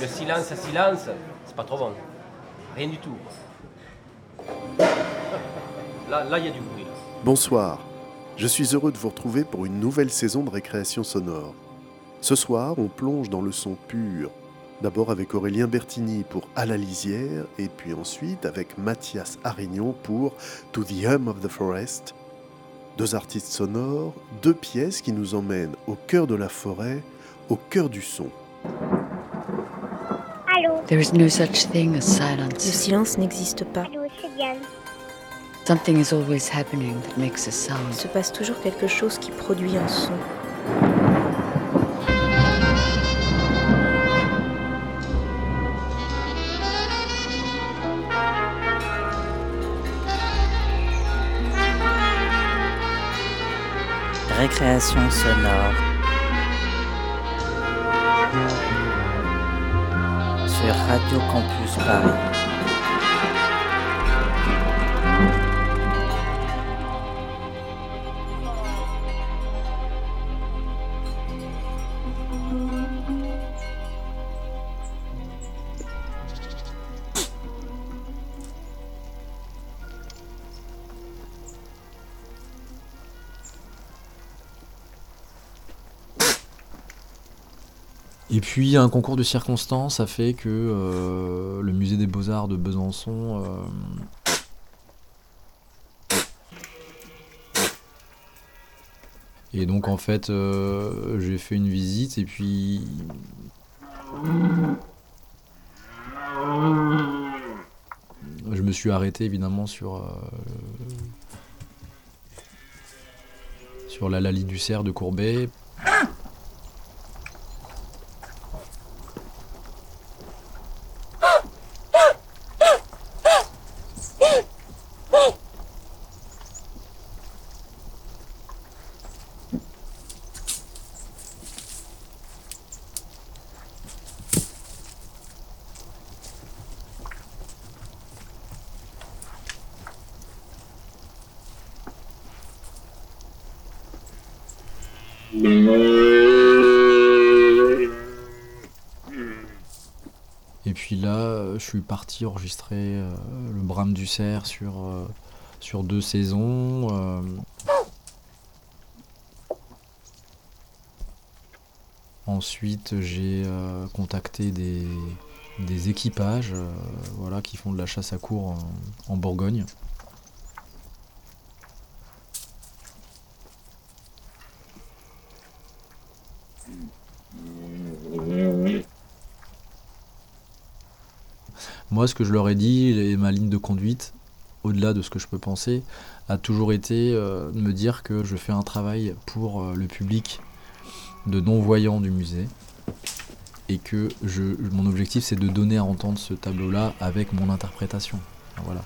Le silence silence, c'est pas trop bon. Rien du tout. Là, là, il y a du bruit. Bonsoir. Je suis heureux de vous retrouver pour une nouvelle saison de récréation sonore. Ce soir, on plonge dans le son pur. D'abord avec Aurélien Bertini pour À la lisière, et puis ensuite avec Mathias Arignon pour To the Hum of the Forest. Deux artistes sonores, deux pièces qui nous emmènent au cœur de la forêt, au cœur du son. There is no such thing as Le silence. silence n'existe pas. Something is always happening that makes a Il sound. se passe toujours quelque chose qui produit un son. Récréation sonore. Radio Campus Paris. Puis un concours de circonstances a fait que euh, le musée des beaux-arts de Besançon euh, et donc en fait euh, j'ai fait une visite et puis je me suis arrêté évidemment sur sur la Lali du cerf de Courbet Et puis là, euh, enregistrer euh, le Brame du cerf sur, euh, deux saisons. euh. Ensuite, j'ai contacté des, équipages voilà, qui font de la chasse à cour en, en Bourgogne. Moi, ce que je leur ai dit, et ma ligne de conduite, au-delà de ce que je peux penser, a toujours été euh, de me dire que je fais un travail pour euh, le public de non-voyants du musée et que mon objectif c'est de donner à entendre ce tableau-là avec mon interprétation. Voilà.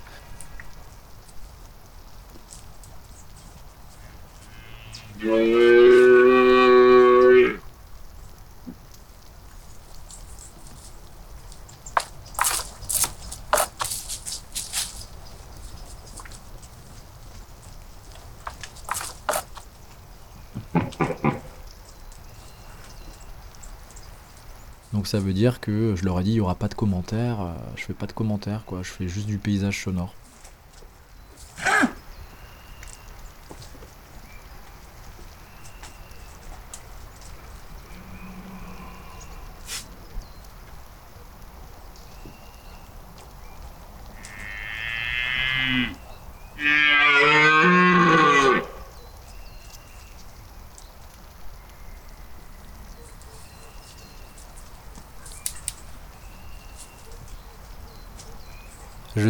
Donc ça veut dire que je leur ai dit il n'y aura pas de commentaires, euh, je fais pas de commentaires quoi, je fais juste du paysage sonore.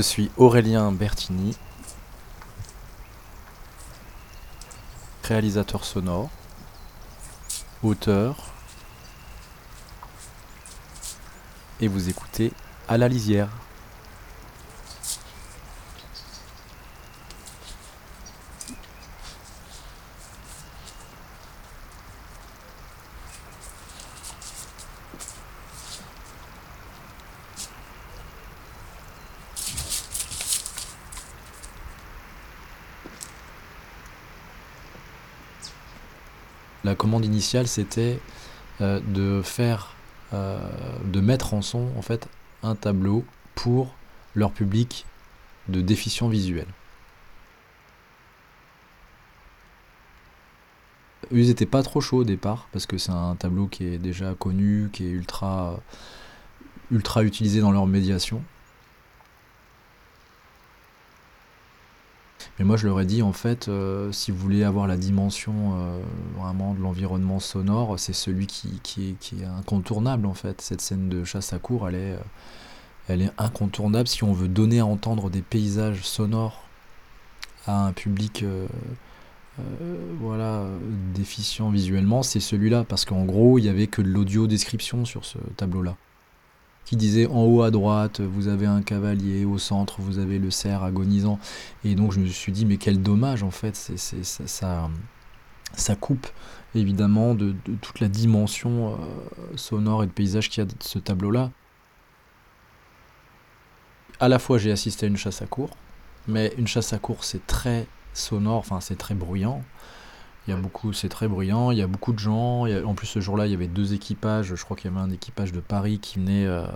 Suis Aurélien Bertini, réalisateur sonore, auteur, et vous écoutez À la lisière. La initiale, c'était euh, de faire euh, de mettre en son en fait un tableau pour leur public de déficients visuels. Ils n'étaient pas trop chauds au départ, parce que c'est un tableau qui est déjà connu, qui est ultra, ultra utilisé dans leur médiation. Mais moi, je leur ai dit, en fait, euh, si vous voulez avoir la dimension euh, vraiment de l'environnement sonore, c'est celui qui, est, incontournable, en fait. Cette scène de chasse à cour, elle est, euh, elle est incontournable si on veut donner à entendre des paysages sonores à un public voilà, déficient visuellement, c'est celui-là. Parce qu'en gros, il n'y avait que de l'audio description sur ce tableau-là qui disait en haut à droite, vous avez un cavalier, au centre, vous avez le cerf agonisant. Et donc je me suis dit, mais quel dommage en fait, c'est, ça, coupe évidemment de, toute la dimension euh, sonore et de paysage qu'il y a de ce tableau-là. À la fois j'ai assisté à une chasse à cour, mais une chasse à cour c'est très sonore, enfin c'est très bruyant. Il y a beaucoup, c'est très bruyant, il y a beaucoup de gens. en plus, ce jour-là, il y avait deux équipages. Je crois qu'il y avait un équipage de Paris qui venait euh,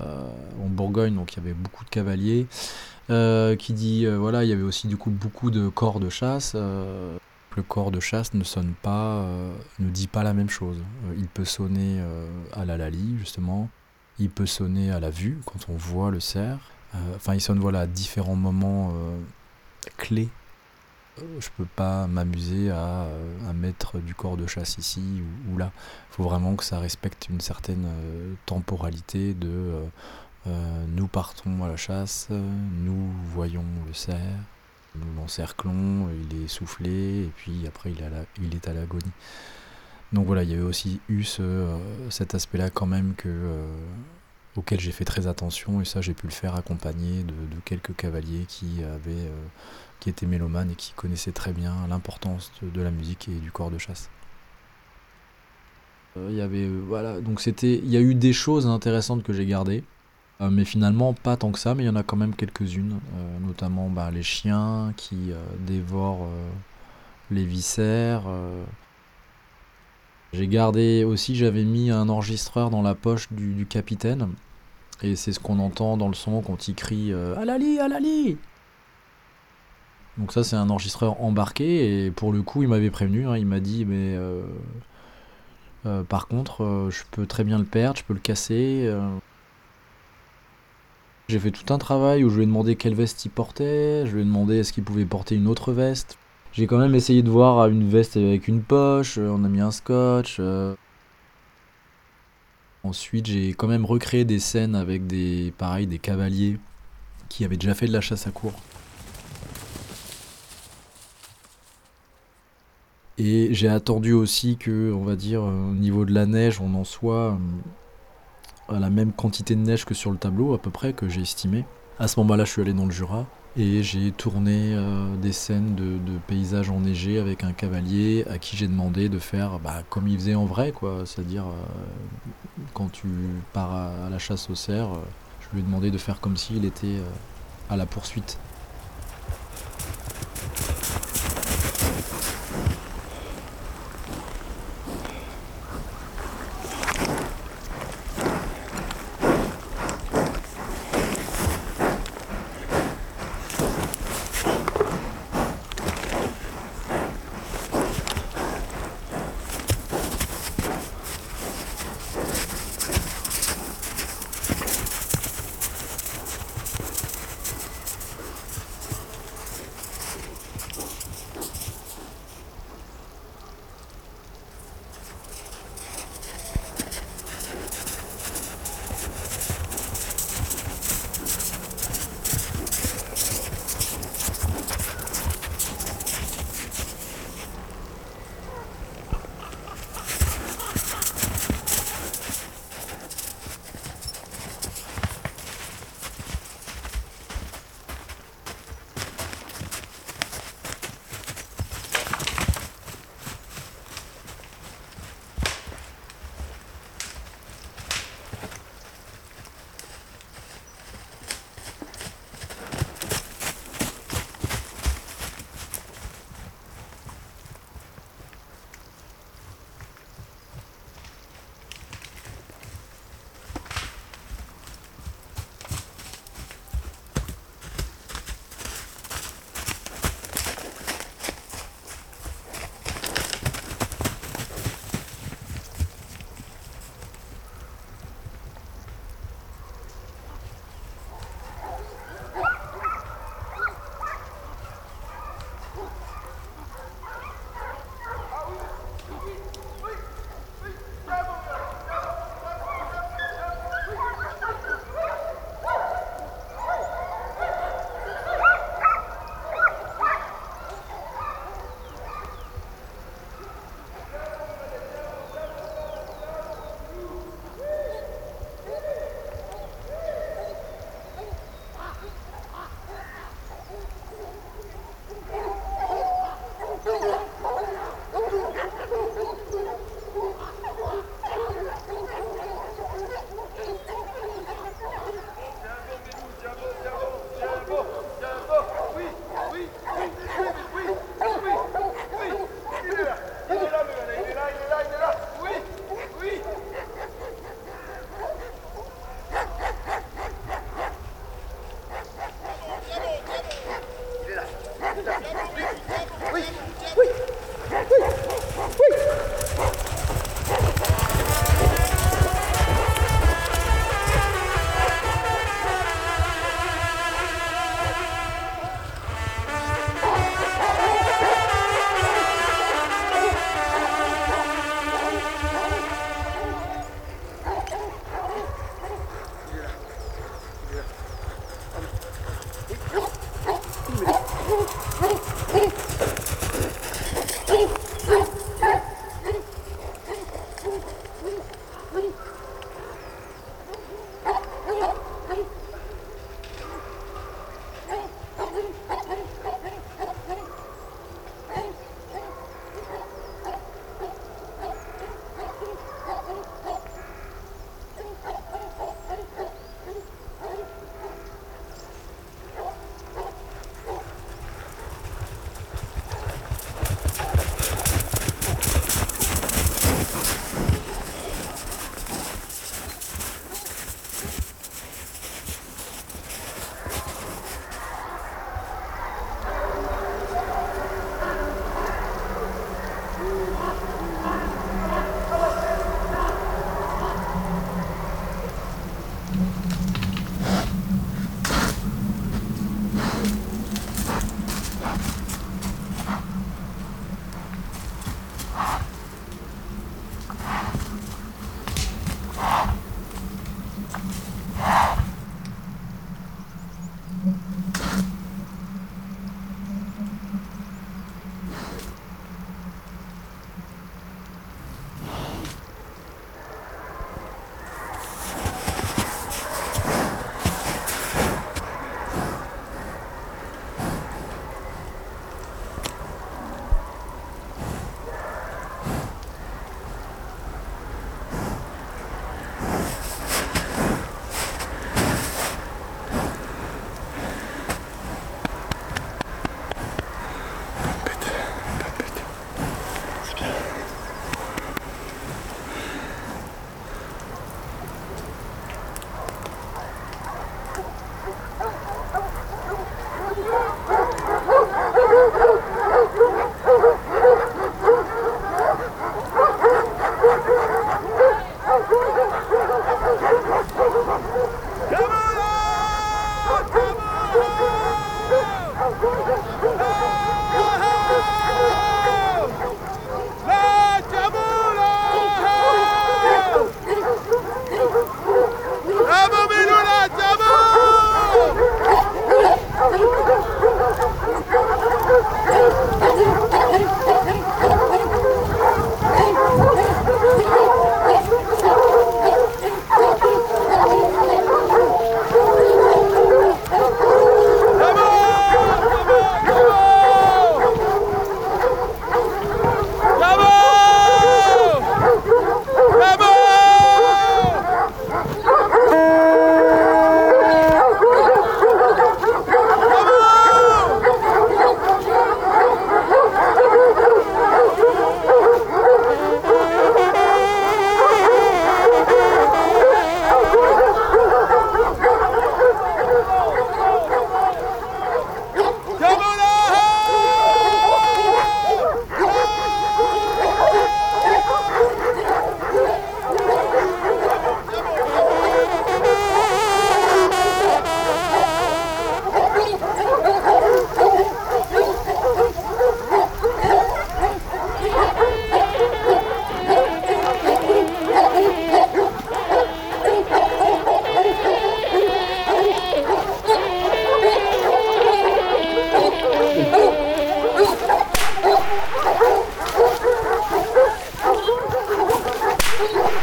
en Bourgogne, donc il y avait beaucoup de cavaliers. Euh, qui dit, euh, voilà, il y avait aussi du coup beaucoup de corps de chasse. le corps de chasse ne sonne pas, ne dit pas la même chose. il peut sonner à la lali, justement. Il peut sonner à la vue, quand on voit le cerf. Enfin, il sonne voilà, à différents moments clés je peux pas m'amuser à, à, mettre du corps de chasse ici ou, là. Il faut vraiment que ça respecte une certaine euh, temporalité de euh, euh, nous partons à la chasse, nous voyons le cerf, nous l'encerclons, il est soufflé et puis après il, est à l'agonie. Donc voilà, il y avait aussi eu ce, cet aspect-là quand même que, auquel j'ai fait très attention et ça j'ai pu le faire accompagné de, quelques cavaliers qui avaient qui était mélomane et qui connaissait très bien l'importance de, la musique et du corps de chasse. Euh, il y avait euh, voilà donc c'était il y a eu des choses intéressantes que j'ai gardées euh, mais finalement pas tant que ça mais il y en a quand même quelques-unes notamment bah, les chiens qui dévorent les viscères j'ai gardé aussi j'avais mis un enregistreur dans la poche du capitaine et c'est ce qu'on entend dans le son quand il crie Alali Alali donc ça c'est un enregistreur embarqué et pour le coup il m'avait prévenu, hein. il m'a dit mais euh, euh, par contre euh, je peux très bien le perdre, je peux le casser. J'ai fait tout un travail où je lui ai demandé quelle veste il portait, je lui ai demandé est-ce qu'il pouvait porter une autre veste. J'ai quand même essayé de voir une veste avec une poche, on a mis un scotch. Ensuite j'ai quand même recréé des scènes avec des pareil des cavaliers qui avaient déjà fait de la chasse à cour. Et j'ai attendu aussi que, on va dire, au niveau de la neige, on en soit euh, à la même quantité de neige que sur le tableau, à peu près, que j'ai estimé. À ce moment-là, je suis allé dans le Jura et j'ai tourné euh, des scènes de, paysages enneigés avec un cavalier à qui j'ai demandé de faire bah, comme il faisait en vrai, quoi. C'est-à-dire, euh, quand tu pars à, la chasse au cerf, je lui ai demandé de faire comme s'il était à la poursuite.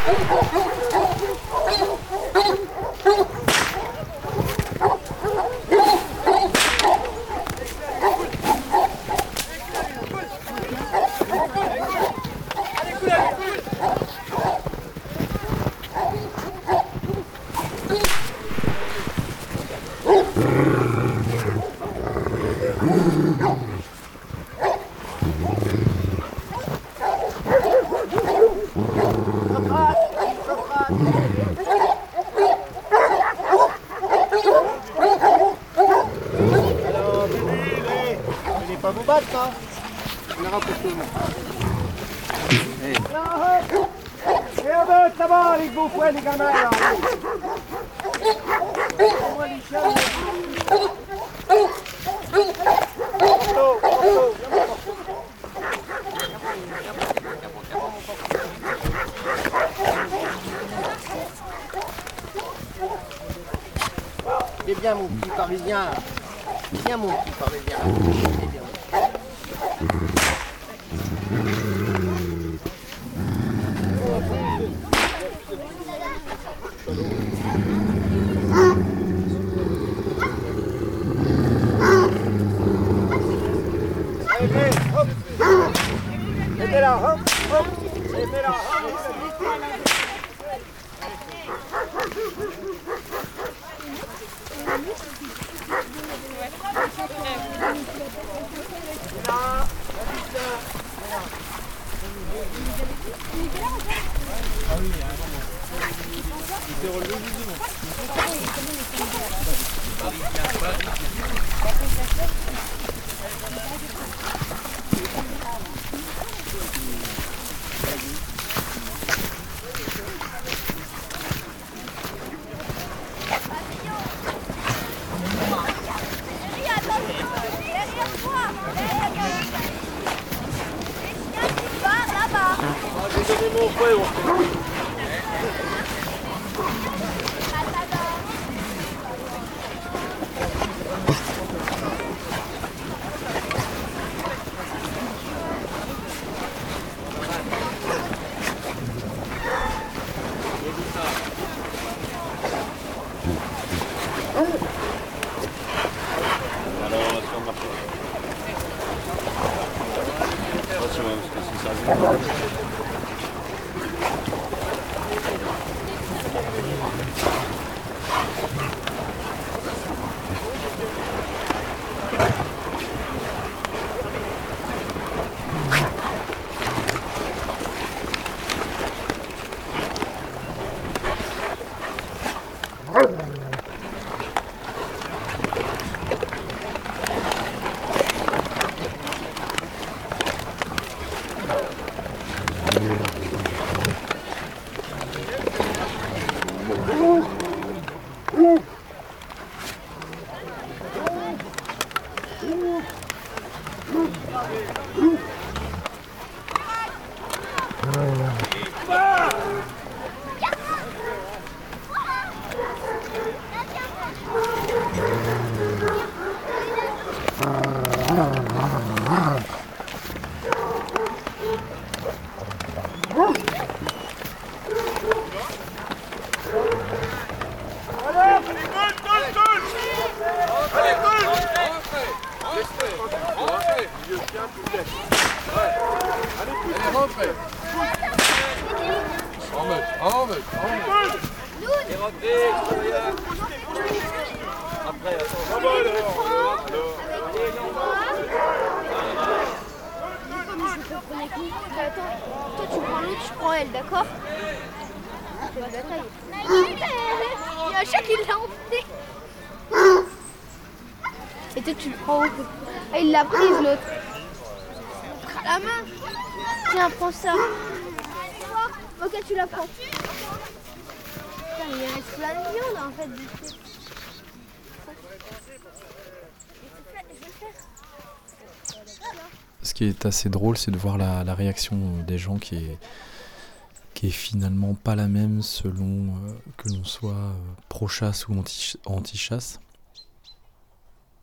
Oh, Donnez-moi au frère, qui est assez drôle, c'est de voir la, réaction des gens qui est, finalement pas la même selon euh, que l'on soit euh, pro-chasse ou anti- anti-chasse.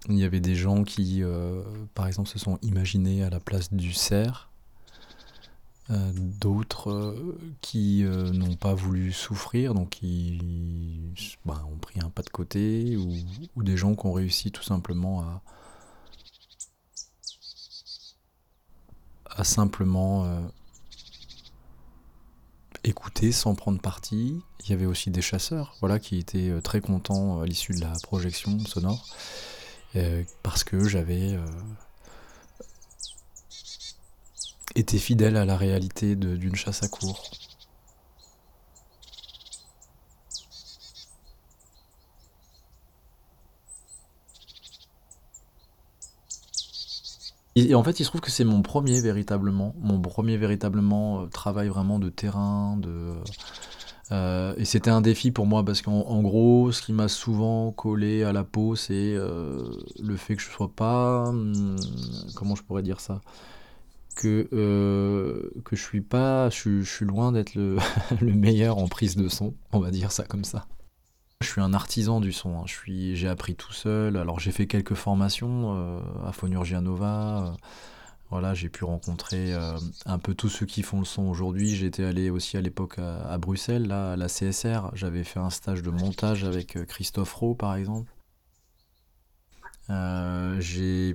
Il y avait des gens qui, euh, par exemple, se sont imaginés à la place du cerf. Euh, D'autres euh, qui euh, n'ont pas voulu souffrir, donc qui bah, ont pris un pas de côté, ou des gens qui ont réussi tout simplement à, à simplement euh, écouter sans prendre parti. Il y avait aussi des chasseurs, voilà, qui étaient euh, très contents à l'issue de la projection sonore, euh, parce que j'avais été fidèle à la réalité d'une chasse à court. Et, en fait, il se trouve que c'est mon premier véritablement, mon premier véritablement euh, travail vraiment de terrain, euh, et c'était un défi pour moi parce qu'en en gros, ce qui m'a souvent collé à la peau, c'est euh, le fait que je sois pas, hum, comment je pourrais dire ça, que que je suis pas, je, suis- loin d'être le meilleur en prise de son, on va dire ça comme ça. Je suis un artisan du son. hein. Je suis, j'ai appris tout seul. Alors j'ai fait quelques formations euh, à Fonurgia Nova. euh, voilà, j'ai pu rencontrer euh, un peu tous ceux qui font le son aujourd'hui. J'étais allé aussi à l'époque à, Bruxelles, là, à la CSR. J'avais fait un stage de montage avec Christophe Rowe, par exemple.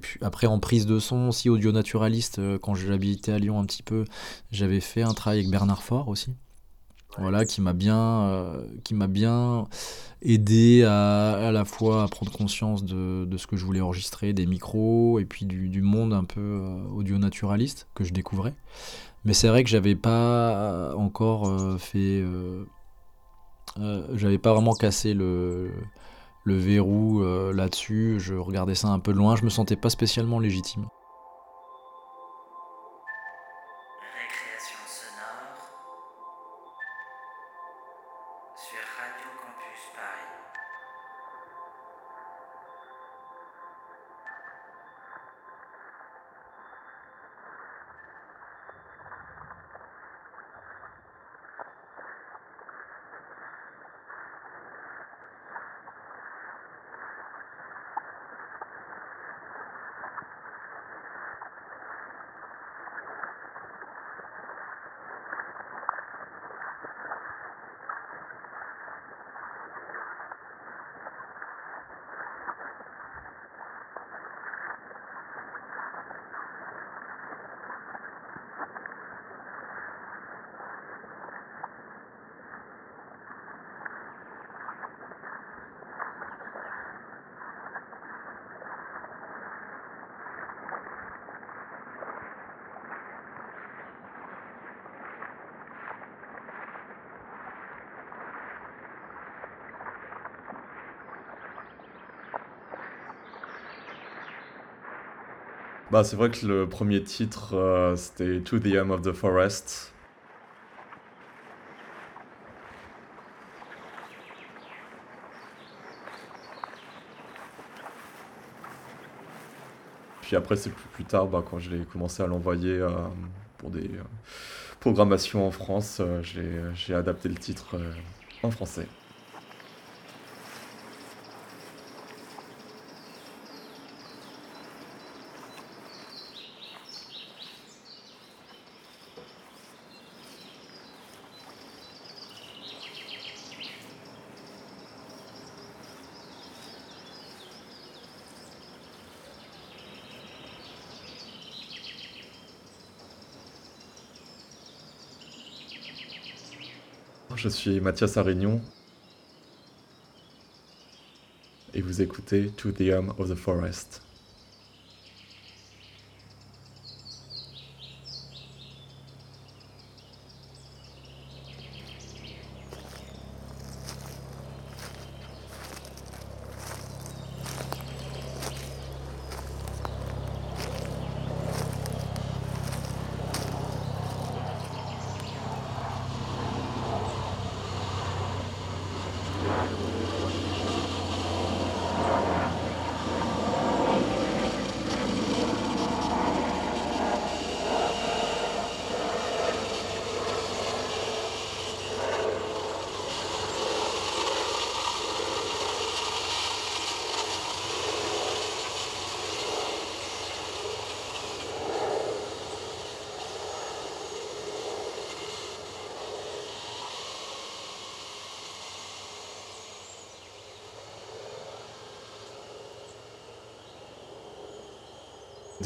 Pu- après en prise de son aussi audio naturaliste quand j'habitais à Lyon un petit peu j'avais fait un travail avec Bernard Faure aussi voilà qui m'a bien euh, qui m'a bien aidé à à la fois à prendre conscience de, de ce que je voulais enregistrer des micros et puis du, du monde un peu euh, audio naturaliste que je découvrais. Mais c'est vrai que j'avais pas encore euh, fait euh, j'avais pas vraiment cassé le le verrou là-dessus. Je regardais ça un peu loin. Je me sentais pas spécialement légitime sur Radio Campus Paris. Bah, c'est vrai que le premier titre, euh, c'était To the Hum of the Forest. Puis après, c'est plus, tard, bah, quand j'ai commencé à l'envoyer euh, pour des euh, programmations en France, j'ai adapté le titre en français. Je suis Mathias Arignon et vous écoutez To the Hum of the Forest.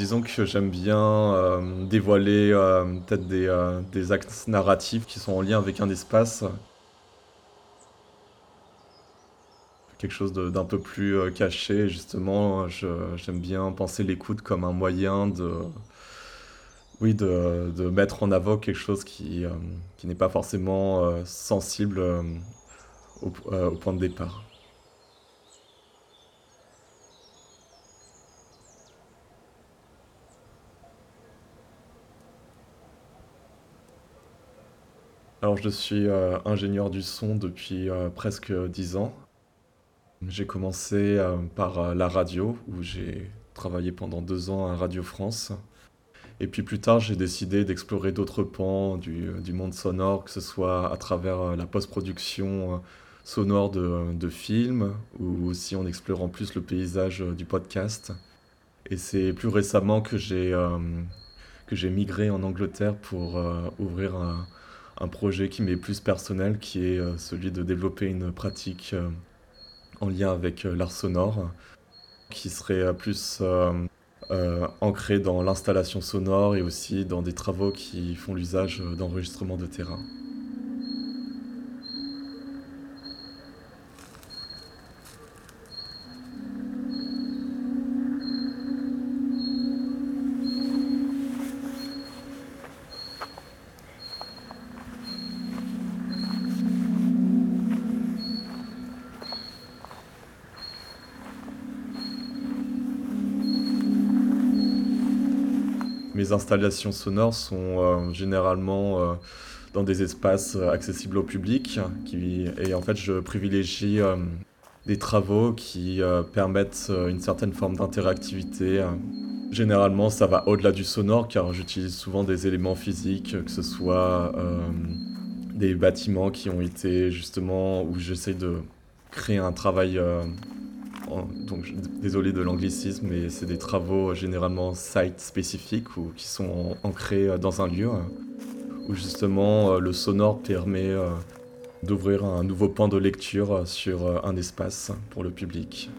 Disons que j'aime bien euh, dévoiler euh, peut-être des, euh, des axes narratifs qui sont en lien avec un espace. Quelque chose d'un peu plus caché, justement. J'aime bien penser l'écoute comme un moyen de, oui, de, de mettre en avant quelque chose qui, qui n'est pas forcément sensible au point de départ. Je suis euh, ingénieur du son depuis euh, presque 10 ans. J'ai commencé euh, par la radio, où j'ai travaillé pendant deux ans à Radio France. Et puis plus tard, j'ai décidé d'explorer d'autres pans du, monde sonore, que ce soit à travers la post-production sonore de, de films, ou aussi en explorant plus le paysage du podcast. Et c'est plus récemment que j'ai migré en Angleterre pour ouvrir un, un projet qui m'est plus personnel, qui est euh, celui de développer une pratique euh, en lien avec euh, l'art sonore, qui serait plus ancrée dans l'installation sonore et aussi dans des travaux qui font l'usage d'enregistrements de terrain. Mes installations sonores sont euh, généralement euh, dans des espaces euh, accessibles au public. Et en fait, je privilégie des travaux qui permettent une certaine forme d'interactivité. Généralement, ça va au-delà du sonore car j'utilise souvent des éléments physiques, que ce soit des bâtiments qui ont été justement où j'essaie de créer un travail. Donc, désolé de l'anglicisme, mais c'est des travaux euh, généralement site spécifiques ou qui sont ancrés euh, dans un lieu euh, où justement euh, le sonore permet d'ouvrir un nouveau point de lecture sur un espace pour le public.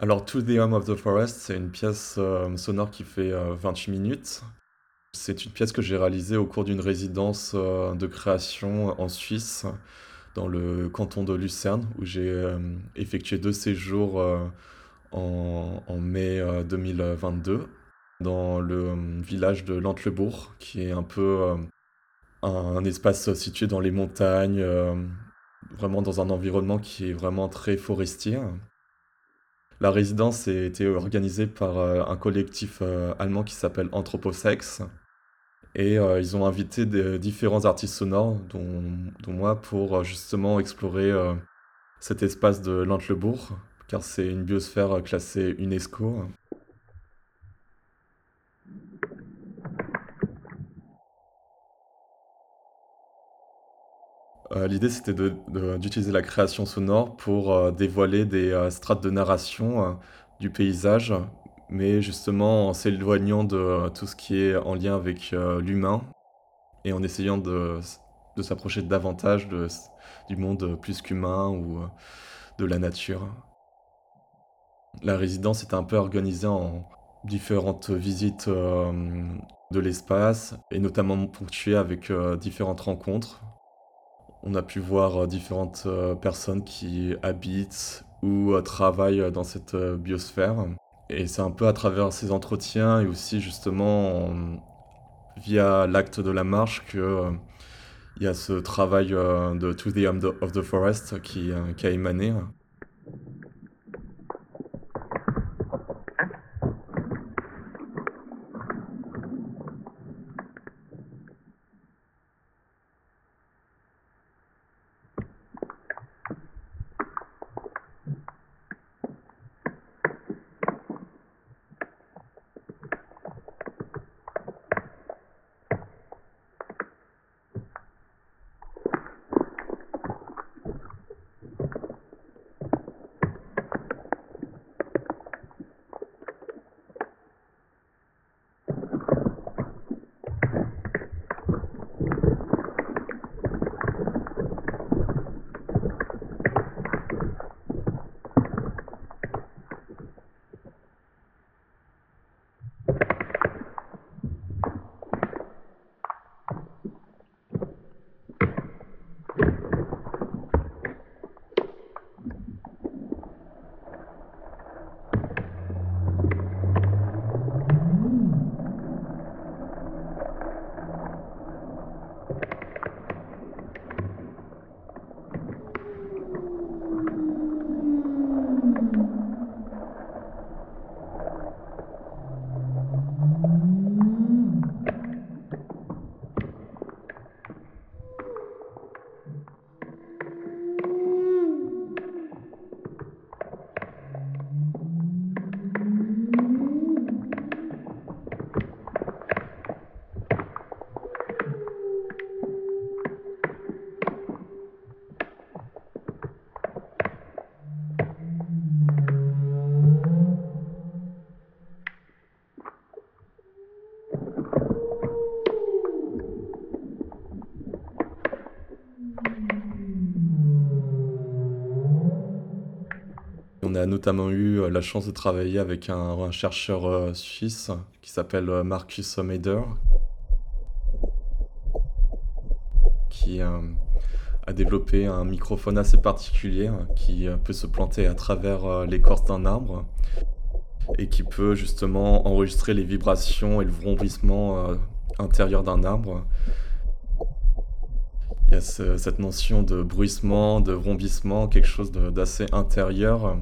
Alors, To the Home of the Forest, c'est une pièce euh, sonore qui fait 28 euh, minutes. C'est une pièce que j'ai réalisée au cours d'une résidence euh, de création en Suisse, dans le canton de Lucerne, où j'ai effectué deux séjours en, en, mai 2022, dans le village de Lantlebourg, qui est un peu un espace situé dans les montagnes, vraiment dans un environnement qui est vraiment très forestier. La résidence a été organisée par euh, un collectif euh, allemand qui s'appelle Anthroposex. Et euh, ils ont invité différents artistes sonores, dont, moi, pour justement explorer cet espace de Lantlebourg, car c'est une biosphère classée UNESCO. Euh, l'idée, c'était d'utiliser la création sonore pour euh, dévoiler des euh, strates de narration du paysage, mais justement en s'éloignant de tout ce qui est en lien avec l'humain et en essayant de, s'approcher davantage du monde plus qu'humain ou de la nature. La résidence est un peu organisée en différentes visites de l'espace et notamment ponctuée avec différentes rencontres on a pu voir euh, différentes euh, personnes qui habitent ou euh, travaillent dans cette biosphère. Et c'est un peu à travers ces entretiens et aussi justement via l'acte de la marche que il y a ce travail de To the End of the Forest qui, qui a émané. A notamment eu euh, la chance de travailler avec un, chercheur euh, suisse qui s'appelle euh, Marcus Meder, qui a développé un microphone assez particulier qui peut se planter à travers l'écorce d'un arbre et qui peut justement enregistrer les vibrations et le vrombissement intérieur d'un arbre. Il y a cette notion de bruissement, de vrombissement, quelque chose d'assez intérieur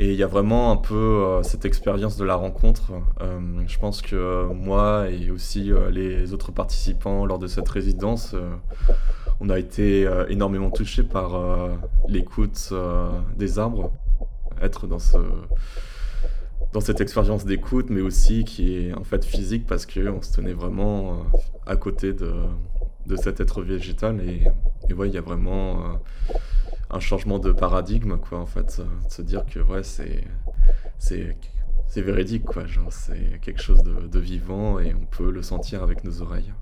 et il y a vraiment un peu euh, cette expérience de la rencontre. Euh, je pense que moi et aussi euh, les autres participants lors de cette résidence, on a été énormément touchés par l'écoute des arbres. Être dans, ce, dans cette expérience d'écoute, mais aussi qui est en fait physique parce qu'on se tenait vraiment à côté de, de cet être végétal. Et, et ouais, il y a vraiment un changement de paradigme, quoi, en fait. De se dire que, ouais, c'est. C'est. C'est véridique, quoi. Genre, c'est quelque chose de vivant et on peut le sentir avec nos oreilles.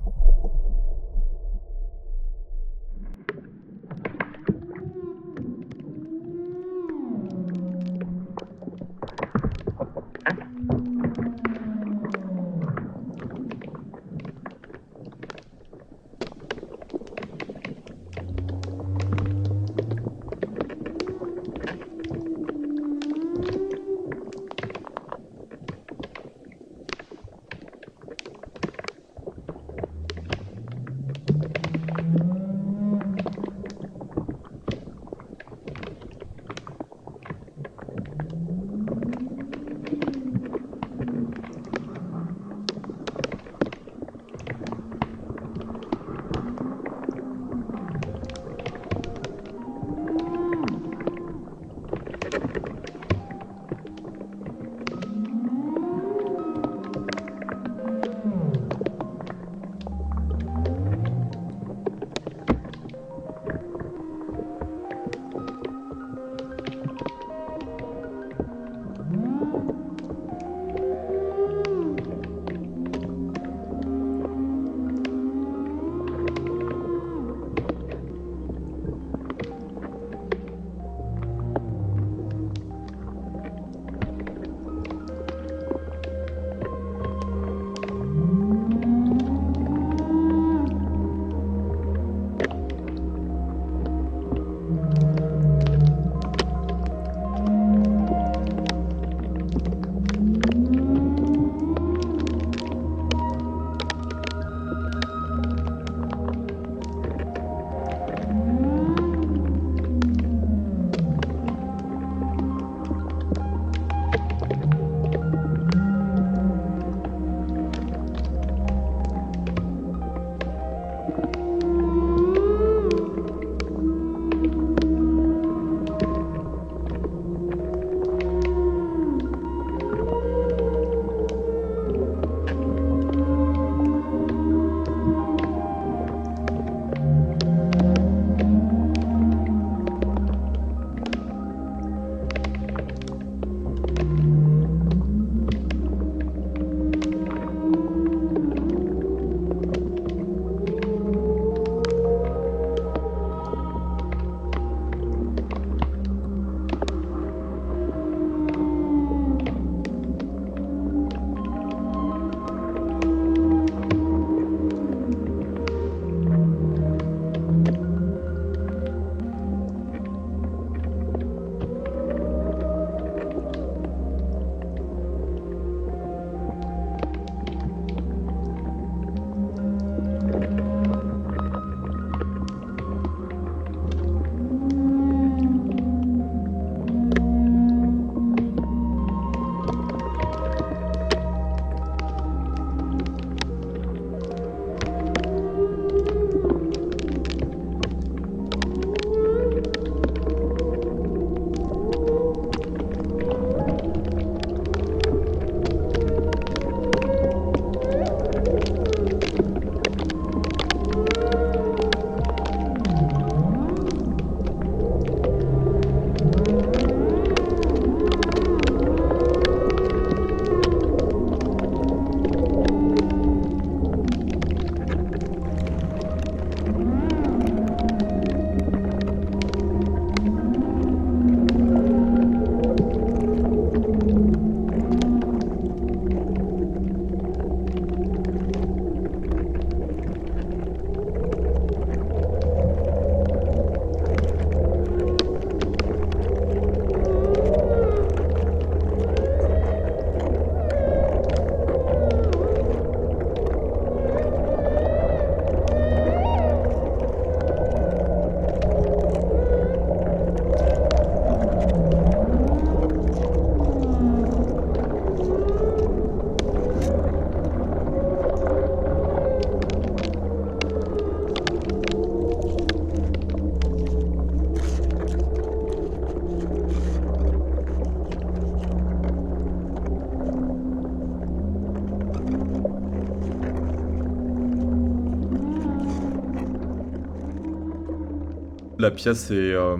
La pièce est, euh,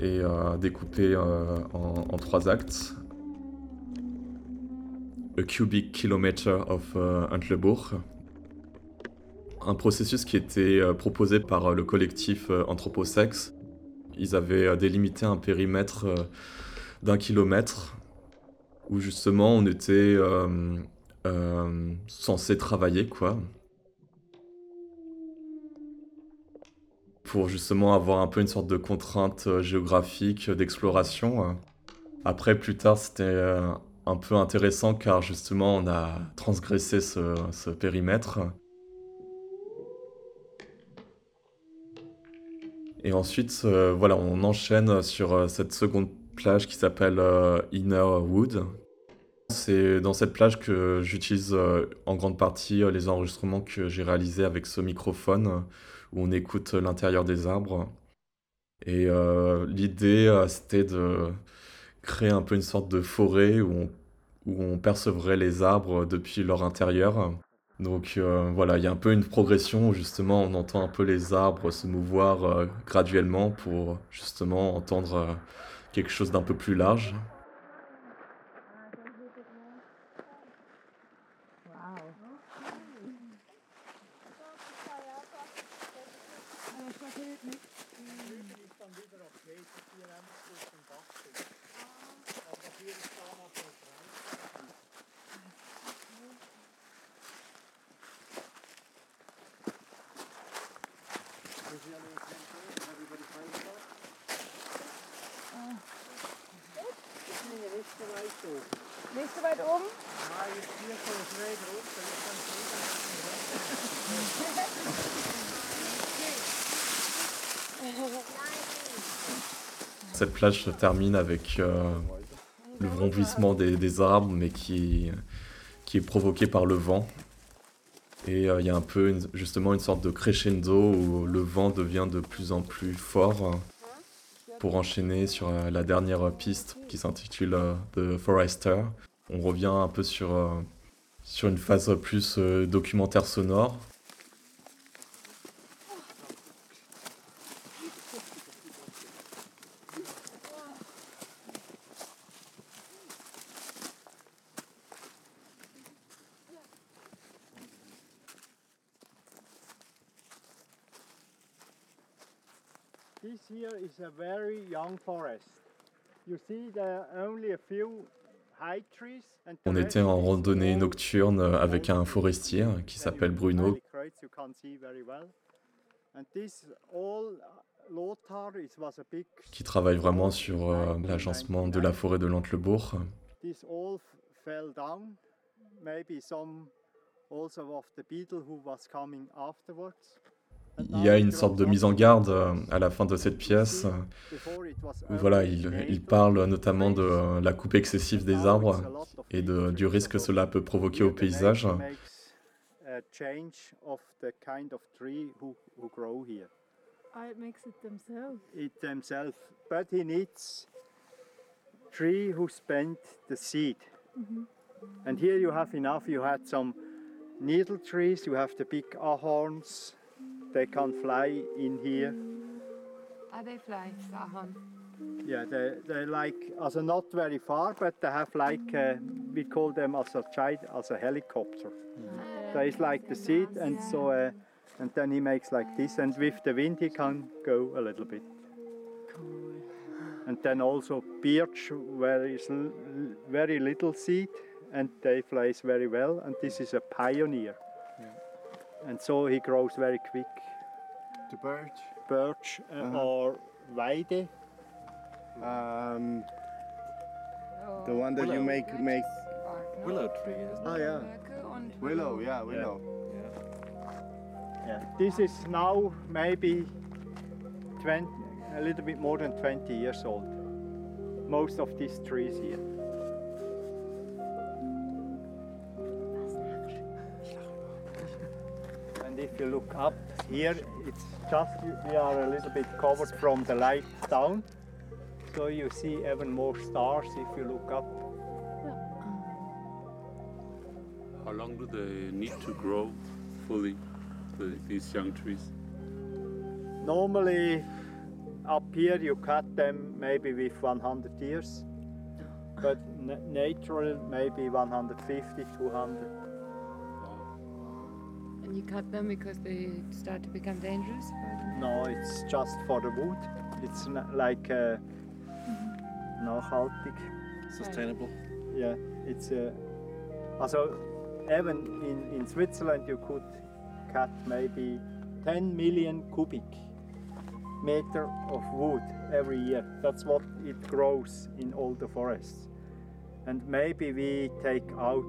euh, découpé euh, en, trois actes. A Cubic Kilometer of Antlebourg. Un processus qui était proposé par le collectif Anthroposex. Ils avaient délimité un périmètre d'un kilomètre où justement on était censé travailler quoi. Pour justement avoir un peu une sorte de contrainte euh, géographique euh, d'exploration. euh. Après plus tard c'était un peu intéressant car justement on a transgressé ce, ce périmètre. Et ensuite, voilà, on enchaîne sur cette seconde plage qui s'appelle Inner Wood. C'est dans cette plage que j'utilise en grande partie les enregistrements que j'ai réalisés avec ce microphone où on écoute l'intérieur des arbres. Et euh, l'idée, euh, c'était de créer un peu une sorte de forêt où on, où on percevrait les arbres depuis leur intérieur. Donc euh, voilà, il y a un peu une progression où justement on entend un peu les arbres se mouvoir graduellement pour justement entendre quelque chose d'un peu plus large. Cette plage se termine avec euh, le vrombissement des, arbres, mais qui, qui est provoqué par le vent. Et euh, il y a un peu justement une sorte de crescendo où le vent devient de plus en plus fort euh, pour enchaîner sur euh, la dernière piste qui s'intitule The Forester. On revient un peu sur, sur une phase plus documentaire sonore. This here is a very young forest. You see there are only a few high trees and the On était en randonnée nocturne euh, avec un forestier euh, qui s'appelle Bruno, qui travaille vraiment sur euh, l'agencement de la forêt de l'Antlebourg. Il y a une sorte de mise en garde euh, à la fin de cette pièce. euh, Before it was où voilà, il, il parle notamment de euh, la coupe excessive des arbres et de, du risque que cela peut provoquer au paysage. makes a change of the kind of tree who, who grow here. Ah, it makes it themselves. It themselves, but he needs tree who spent the seed. And here you have enough. You had some needle trees. You have the big ahorns. They can fly in here. Ah, they fly, Sahon. Yeah, they they like also not very far, but they have like uh, we call them as a child as a helicopter. There is like the seat, and so uh, and then he makes like this, and with the wind he can go a little bit. Cool. And then also birch, where is very little seed, and they flies very well. And this is a pioneer, and so he grows very quick. The birch? Birch uh, Uh-huh. or weide. Um, the one that you make make Willow tree, isn't Oh yeah. Willow, yeah, willow. Yeah. This is now maybe 20, a little bit more than 20 years old. Most of these trees here. You look up here, it's just we are a little bit covered from the light down. So you see even more stars if you look up. How long do they need to grow fully, the, these young trees? Normally up here you cut them maybe with 100 years, but na- natural maybe 150, 200. And you cut them because they start to become dangerous? No, it's just for the wood. It's n- like uh, nachhaltig. Sustainable. Yeah, it's uh, also even in, in Switzerland you could cut maybe 10 million cubic meter of wood every year. That's what it grows in all the forests. And maybe we take out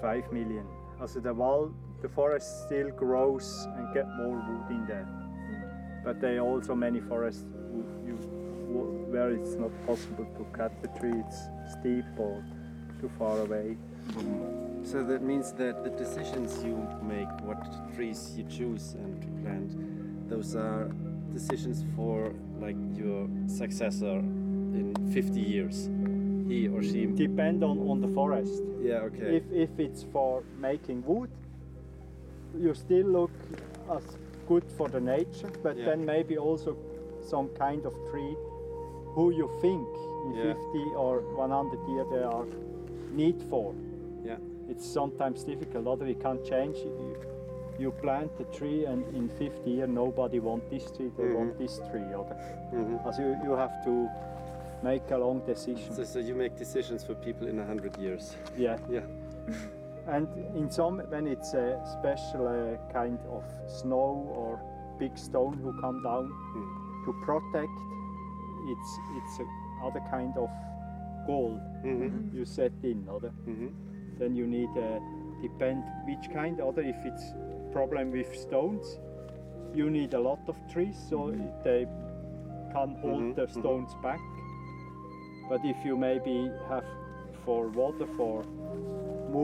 5 million. Also the wall, the forest still grows and get more wood in there. But there are also many forests who- you, who- where it's not possible to cut the tree. It's steep or too far away. So that means that the decisions you make, what trees you choose and to plant, those are decisions for like your successor in 50 years. He or she. Depend on, on the forest. Yeah, okay. If, if it's for making wood, you still look as good for the nature, but Yeah. then maybe also some kind of tree who you think in Yeah. 50 or 100 years they are need for. Yeah. It's sometimes difficult, other you can't change. You, you plant the tree and in 50 years nobody want this tree, they want Mhm. this tree. Other. Mhm. Also you, you have to make a long decision. So, so you make decisions for people in 100 years. Yeah. Yeah. And in some, when it's a special uh, kind of snow or big stone who come down to protect, it's it's a other kind of goal you set in, other. Then you need uh, depend which kind, other if it's problem with stones, you need a lot of trees so they can hold Mhm, the mhm. stones back. But if you maybe have for water for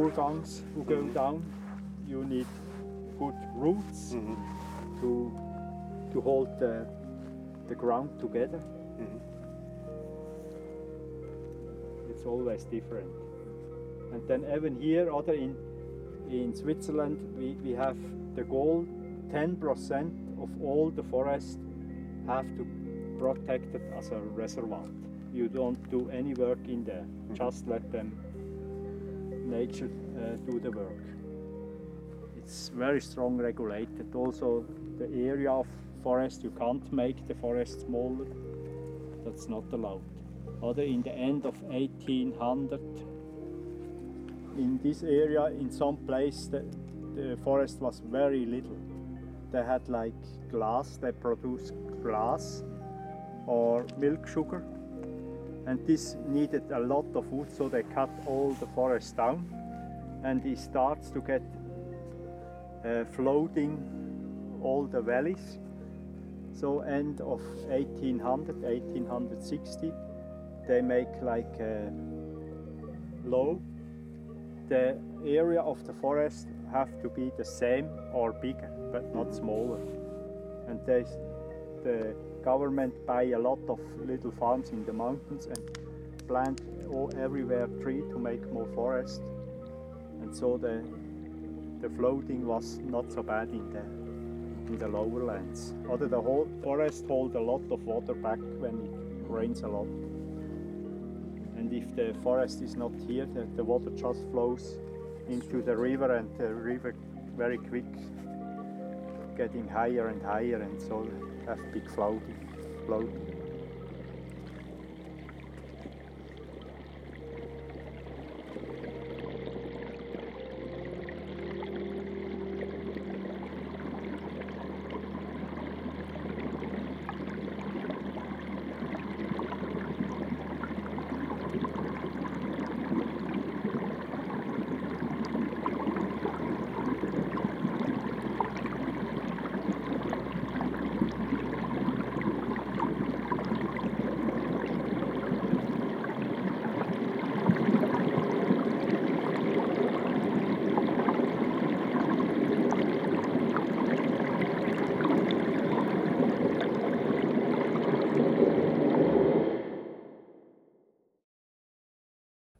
moorgangs who go down, you need good roots mm-hmm. to to hold the the ground together. Mm-hmm. It's always different. And then even here, other in in Switzerland, we, we have the goal: 10% of all the forest have to protect it as a reservoir. You don't do any work in there; mm-hmm. just let them nature uh, do the work. It's very strong regulated. Also, the area of forest you can't make the forest smaller. That's not allowed. Other in the end of 1800, in this area, in some place, the, the forest was very little. They had like glass. They produced glass or milk sugar and this needed a lot of wood so they cut all the forest down. And it starts to get uh, floating all the valleys. So end of 1800 1860 they make like a law the area of the forest have to be the same or bigger but not smaller. And they, the government buy a lot of little farms in the mountains and plant all, everywhere tree to make more forest. And so the the floating was not so bad in the in the lower lands. Other the whole forest hold a lot of water back when it rains a lot. And if the forest is not here the, the water just flows into the river and the river very quick getting higher and higher and so have big floating float.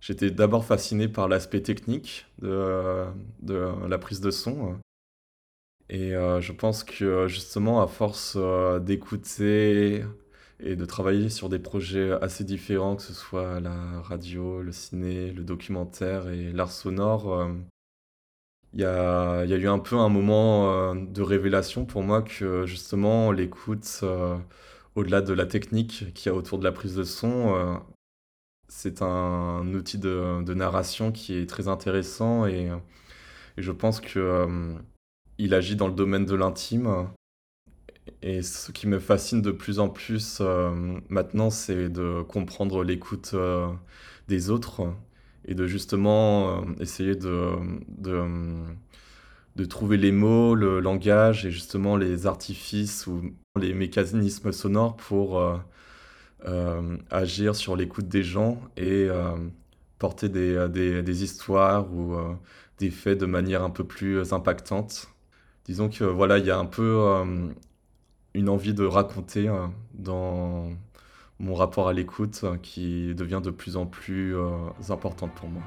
J'étais d'abord fasciné par l'aspect technique de, de la prise de son. Et euh, je pense que justement, à force euh, d'écouter et de travailler sur des projets assez différents, que ce soit la radio, le ciné, le documentaire et l'art sonore. euh, Il y y a eu un peu un moment de révélation pour moi que justement l'écoute, au-delà de la technique qu'il y a autour de la prise de son, c'est un outil de, narration qui est très intéressant et, je pense que euh, il agit dans le domaine de l'intime. Et ce qui me fascine de plus en plus euh, maintenant, c'est de comprendre l'écoute euh, des autres et de justement essayer de, de, de trouver les mots, le langage et justement les artifices ou les mécanismes sonores pour agir sur l'écoute des gens et euh, porter des, des, des histoires ou euh, des faits de manière un peu plus impactante. Disons que voilà, il y a un peu euh, une envie de raconter euh, dans mon rapport à l'écoute euh, qui devient de plus en plus euh, importante pour moi.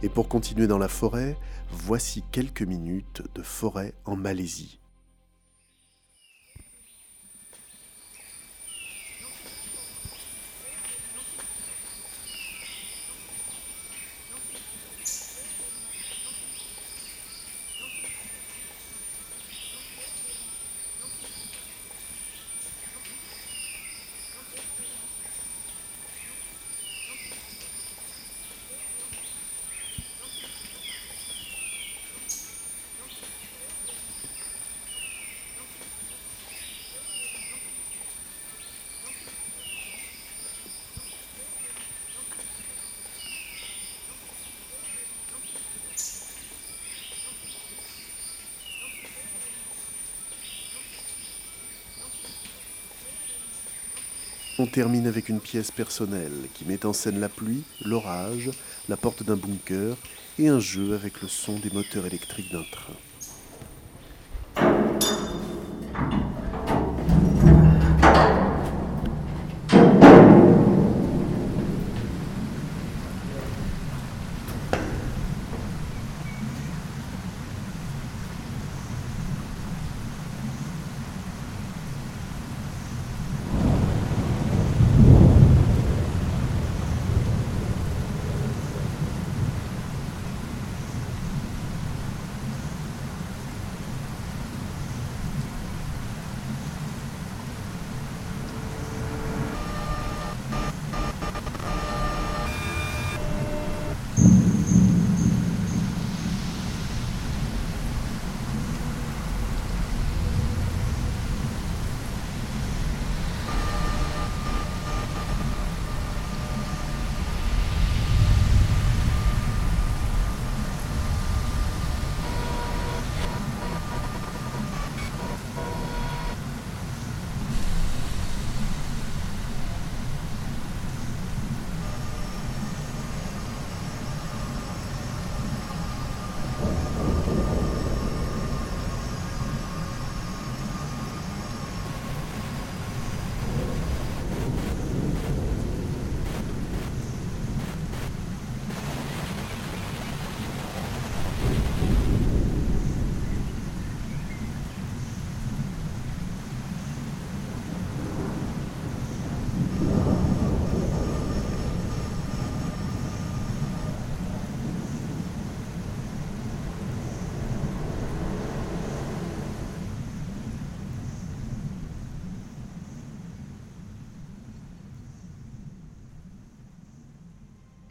Et pour continuer dans la forêt, voici quelques minutes de forêt en Malaisie. Termine avec une pièce personnelle qui met en scène la pluie, l'orage, la porte d'un bunker et un jeu avec le son des moteurs électriques d'un train.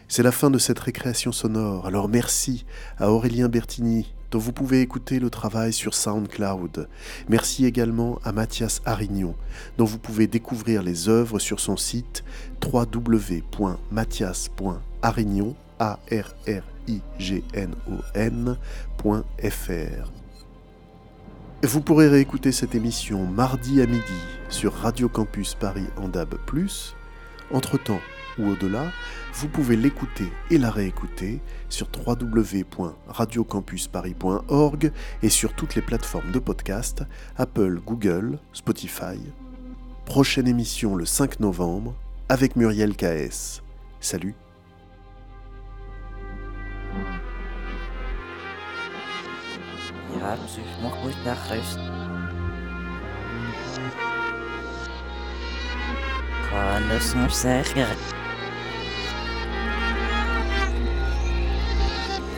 C'est la fin de cette récréation sonore, alors merci à Aurélien Bertigny, dont vous pouvez écouter le travail sur SoundCloud. Merci également à Mathias Arignon, dont vous pouvez découvrir les œuvres sur son site www.mathias.arignon, a r r i g n o n.fr. Vous pourrez réécouter cette émission mardi à midi sur Radio Campus Paris en DAB+. Entre-temps ou au-delà, vous pouvez l'écouter et la réécouter sur www.radiocampusparis.org et sur toutes les plateformes de podcast Apple, Google, Spotify. Prochaine émission le 5 novembre avec Muriel KS. Salut.